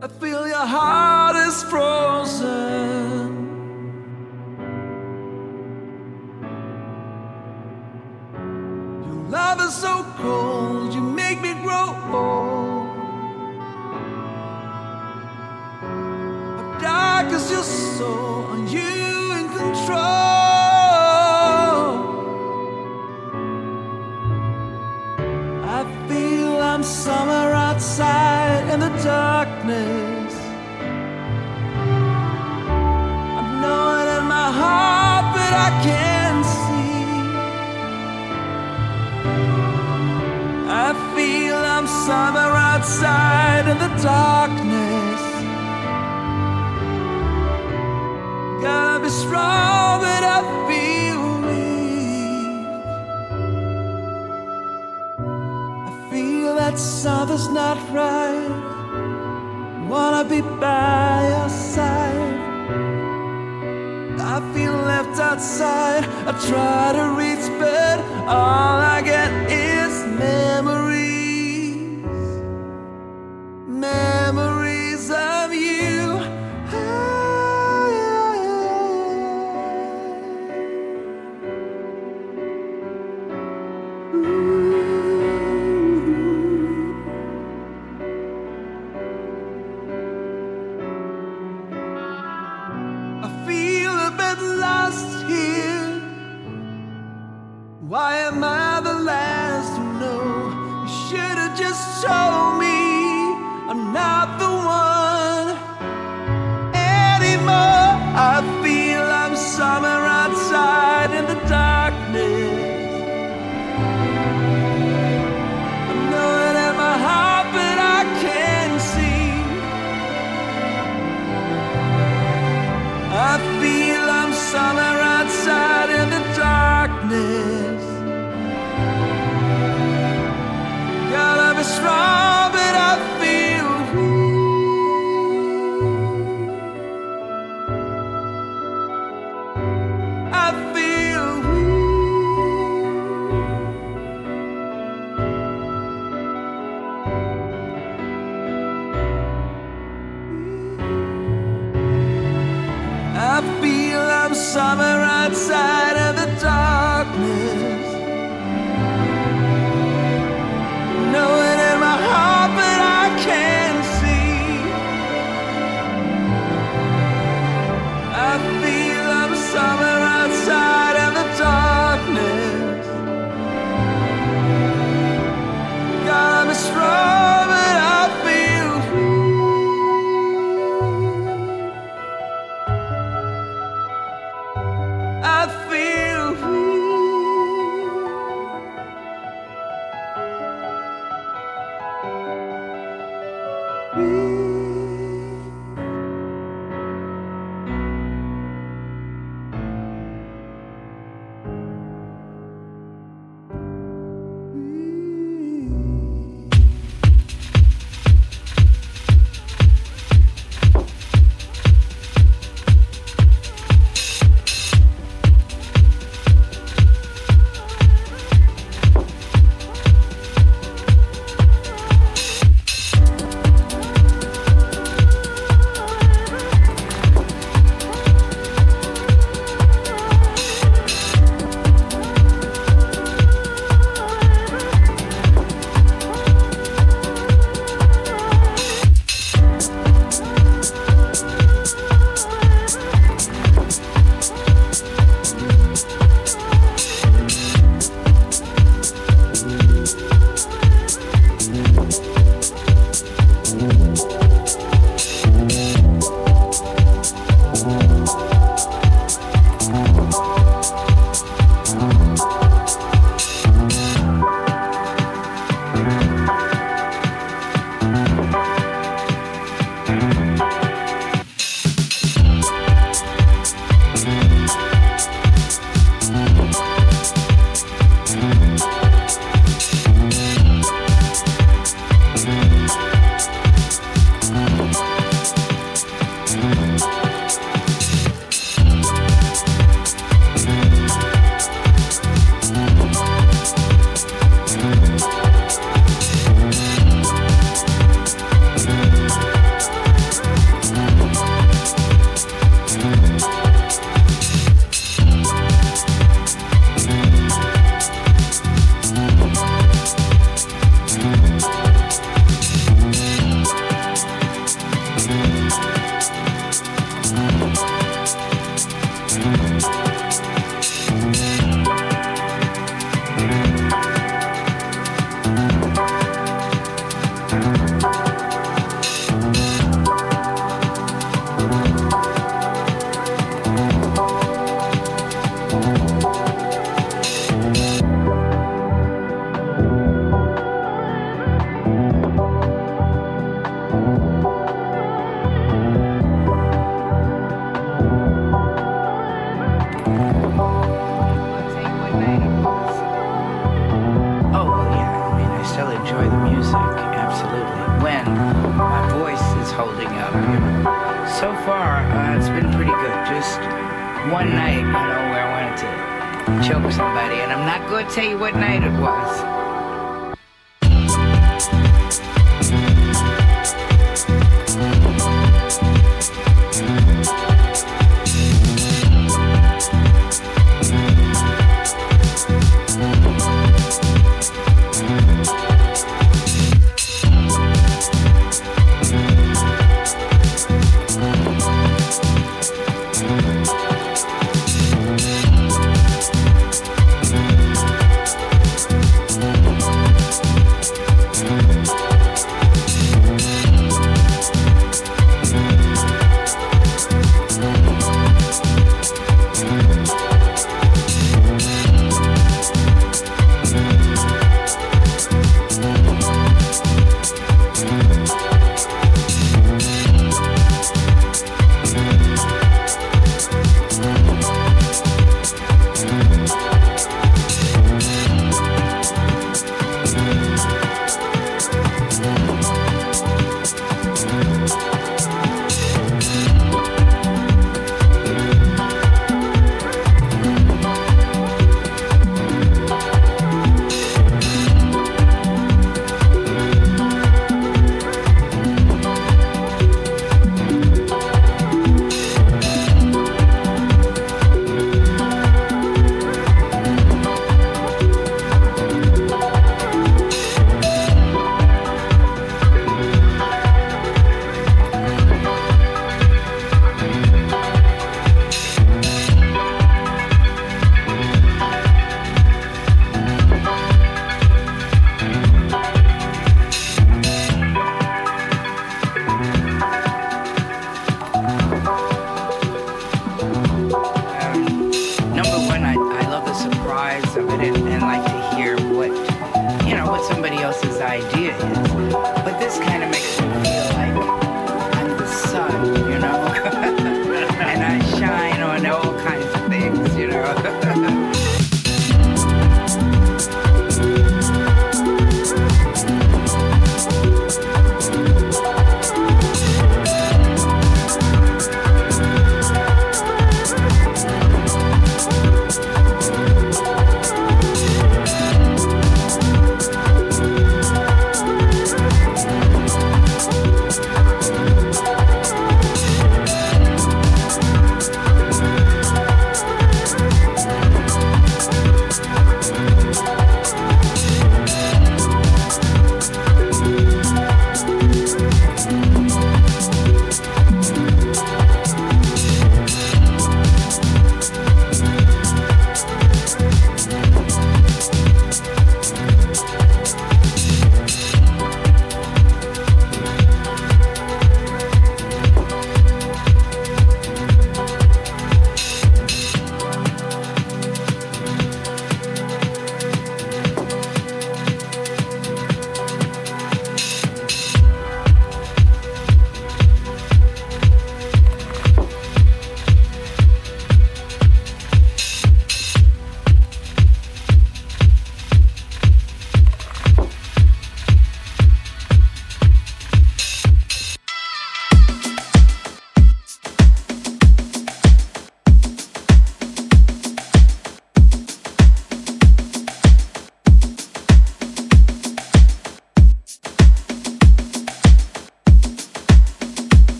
I feel your heart is frozen. Your love is so cold, you make me grow old. How dark is your soul? Darkness. Gotta be strong, but I feel weak. I feel that something's not right. Wanna be by your side. I feel left outside. I try to reach, but all I one night, you know, where I wanted to choke somebody, and I'm not going to tell you what night it was.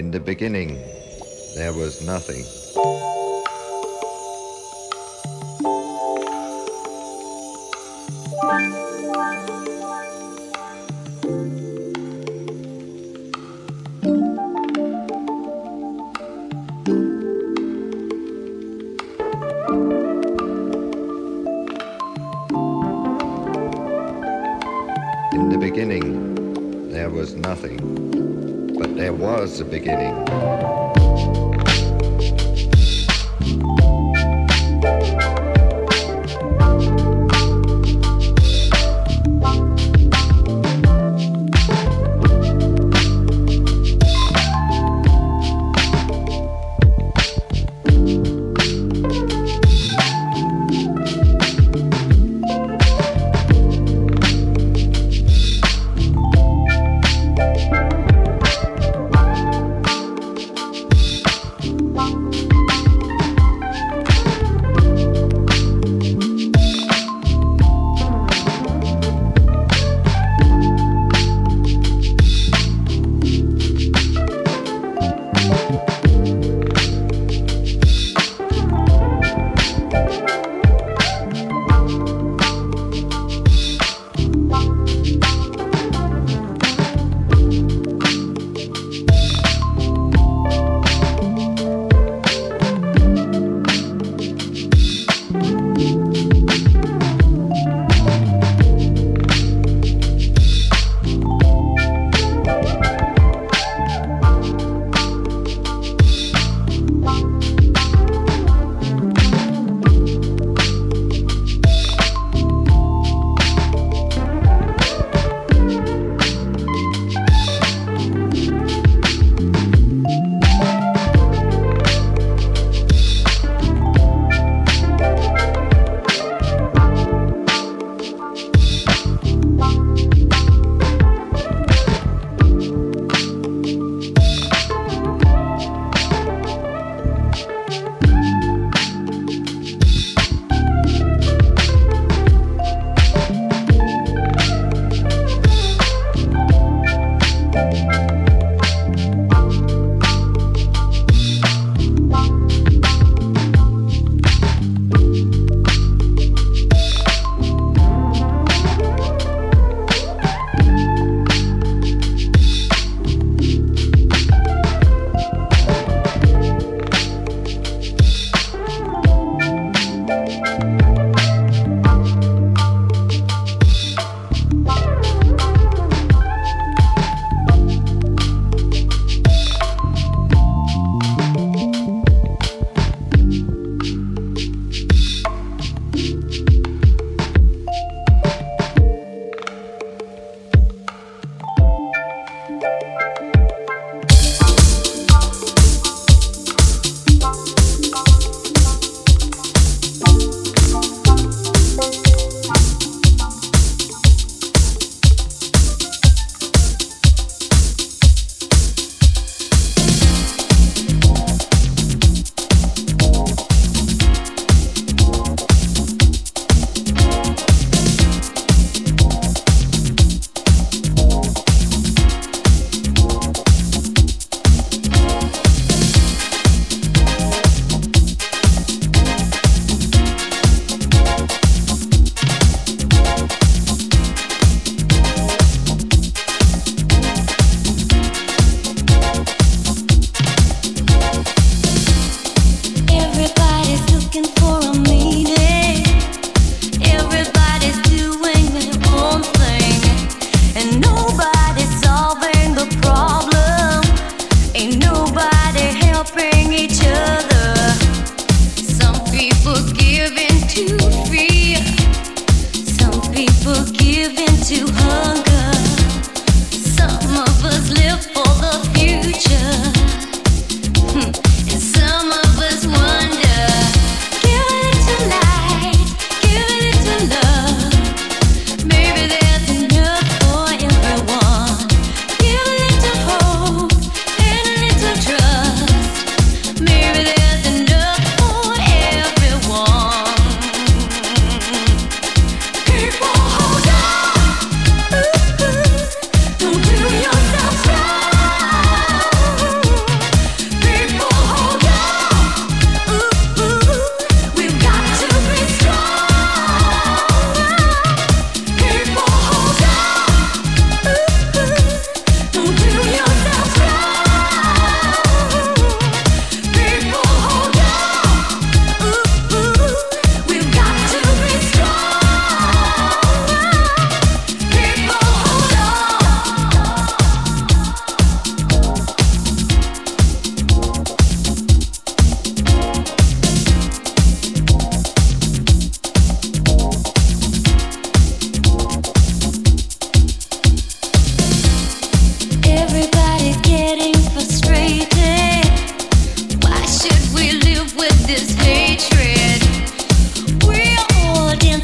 In the beginning, there was nothing. beginning.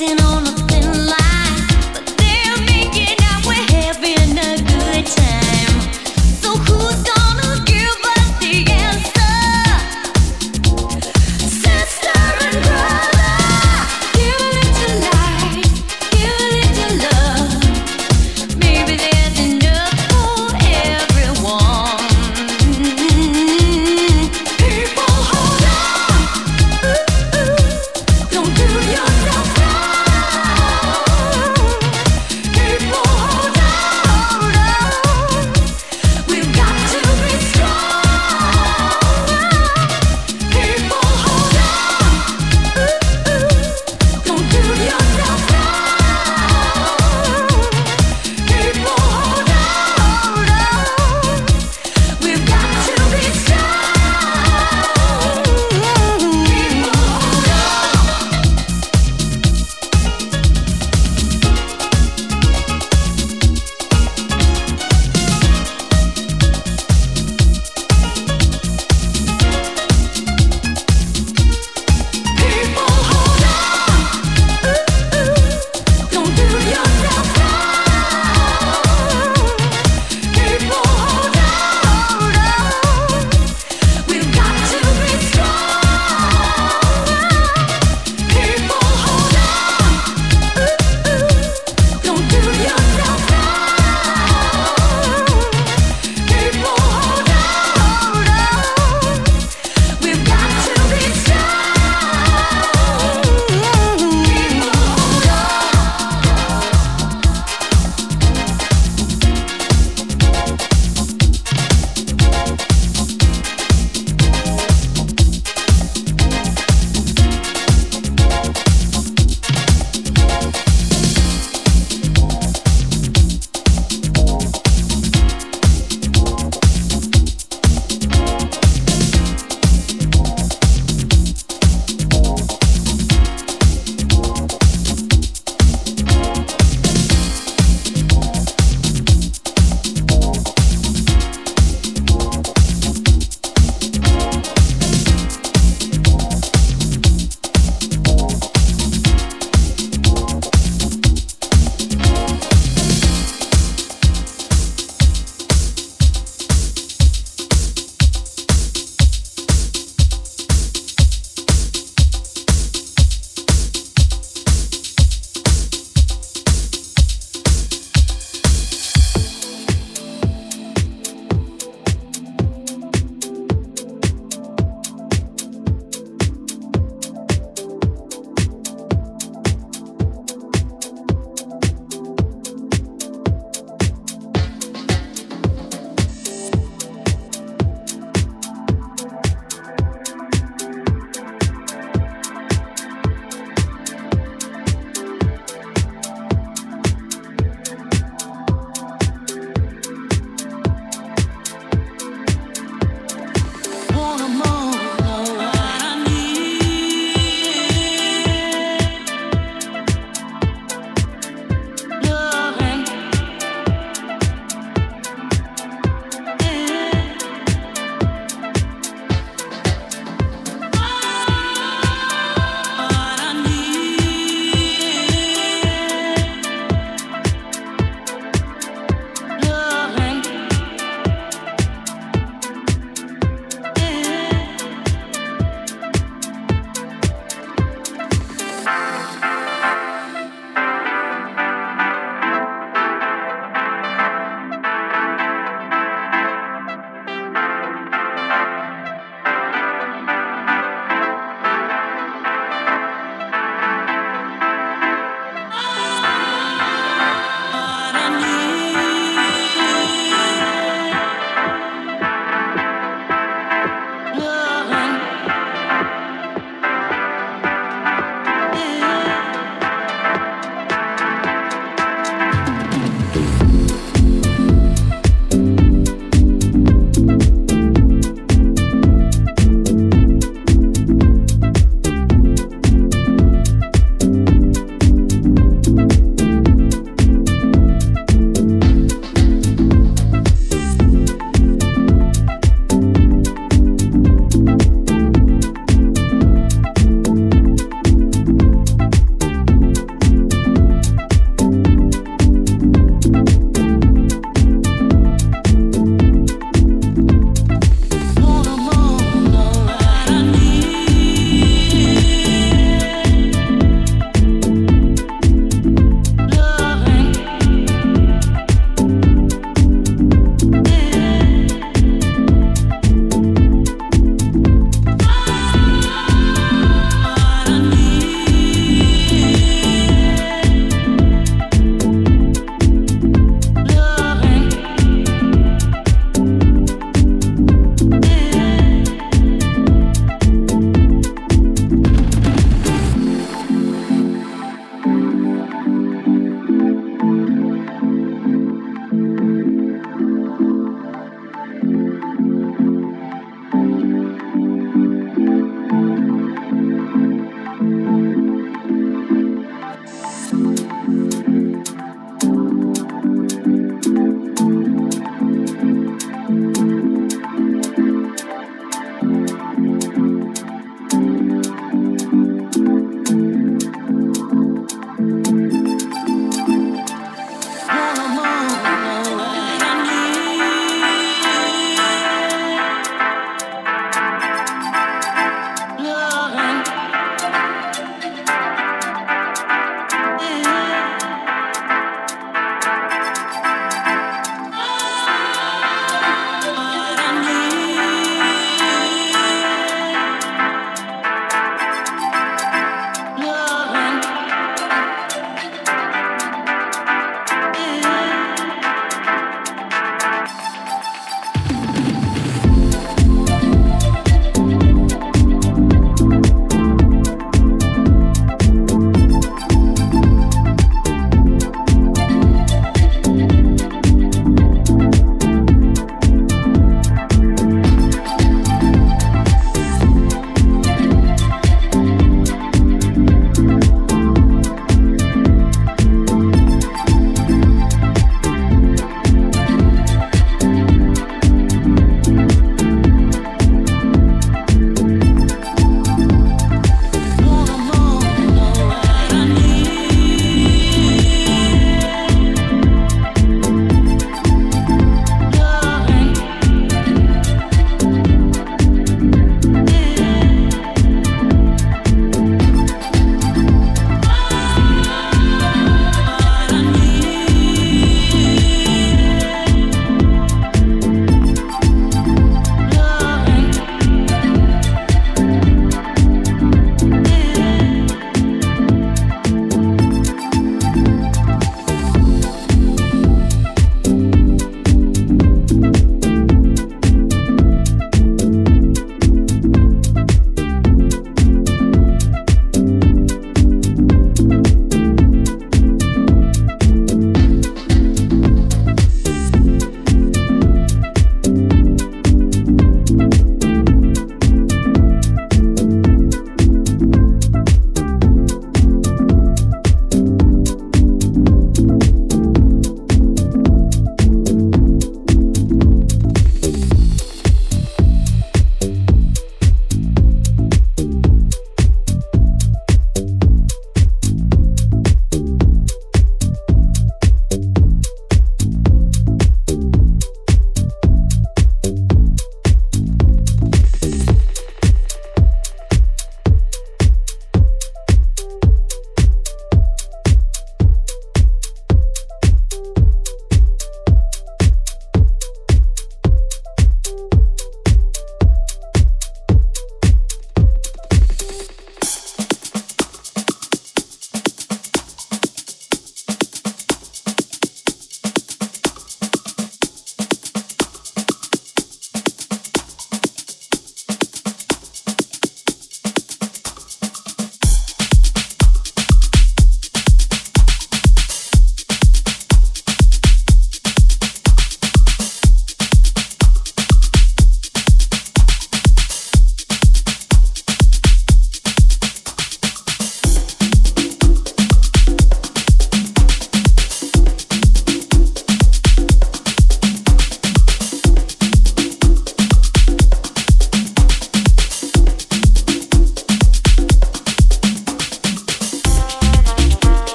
dancing all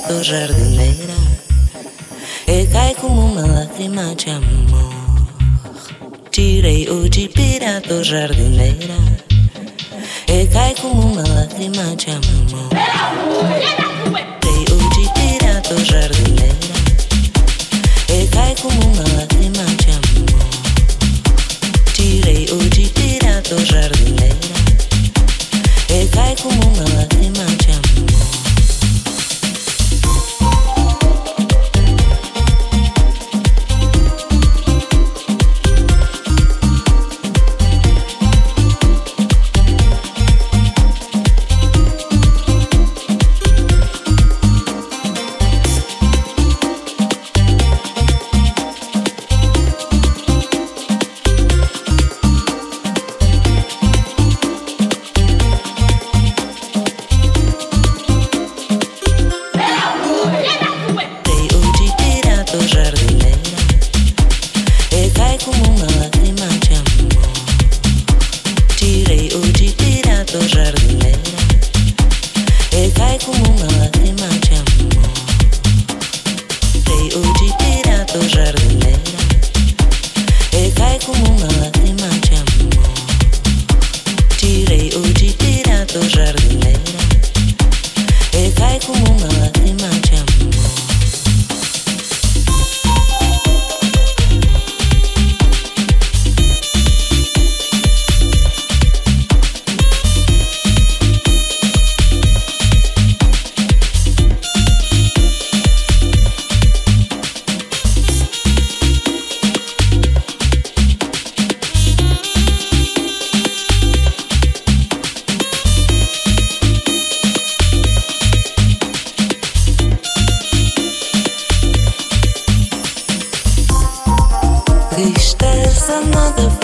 na tua jardineira E cai como uma lágrima de amor. Tirei o de pira jardineira E cai como uma lágrima de amor. Tirei o de pira jardineira E cai como uma lágrima de amor. Tirei o de pira jardineira E cai como uma lágrima de amor. another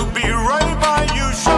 a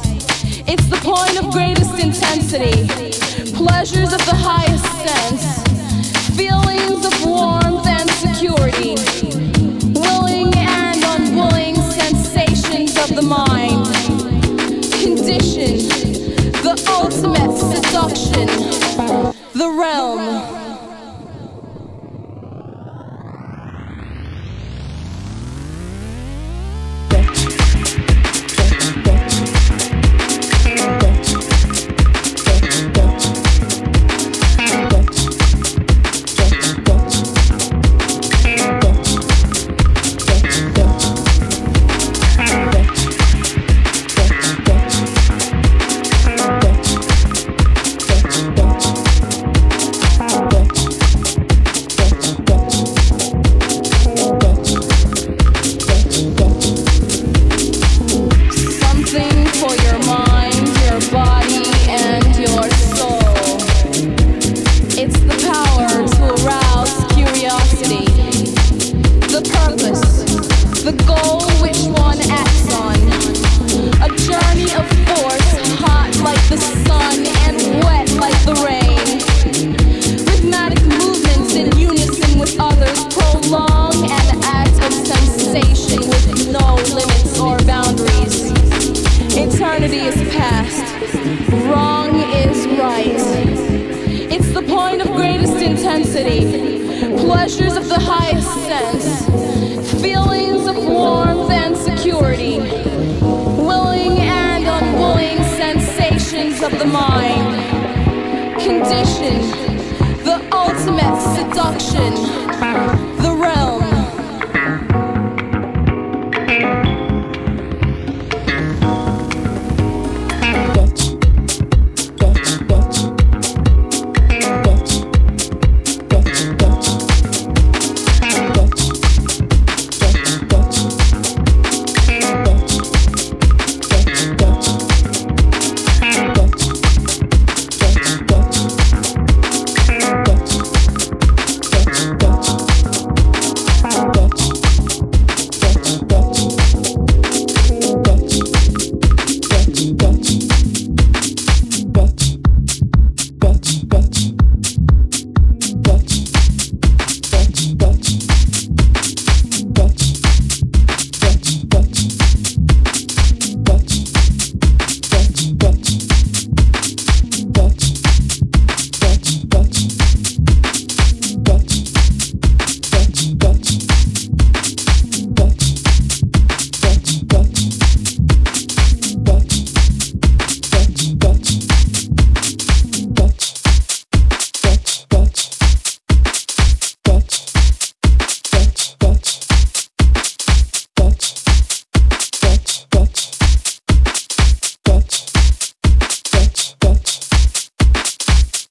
It's the point of greatest intensity. Pleasures of the highest sense, feelings of warmth and security, willing and unwilling sensations of the mind, condition, the ultimate seduction, the realm.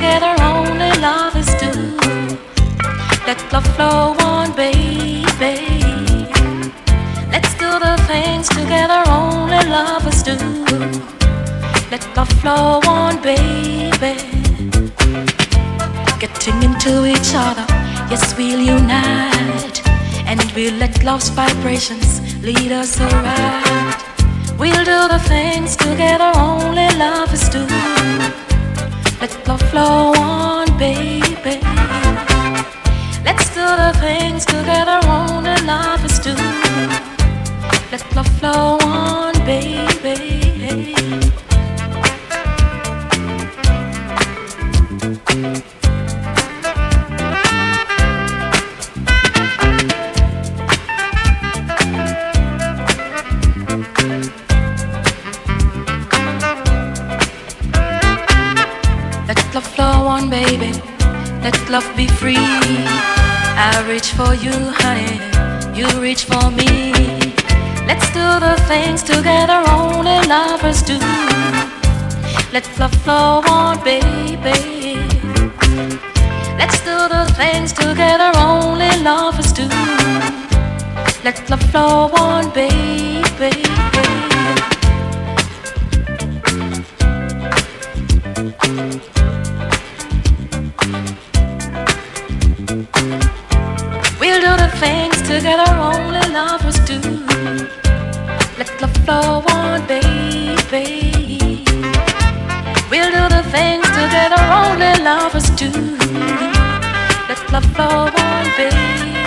together only lovers do. Let love flow on, baby. Let's do the things together only lovers do. Let love flow on, baby. Getting into each other, yes, we'll unite. And we'll let love's vibrations lead us around. We'll do the things together only lovers do. Let the flow on, baby. Let's do the things together only lovers do. Let love flow on, baby. Reach for you, honey. You reach for me. Let's do the things together only lovers do. Let love flow on, baby. Let's do the things together only lovers do. Let love flow on, baby. Do. Let love flow on, baby.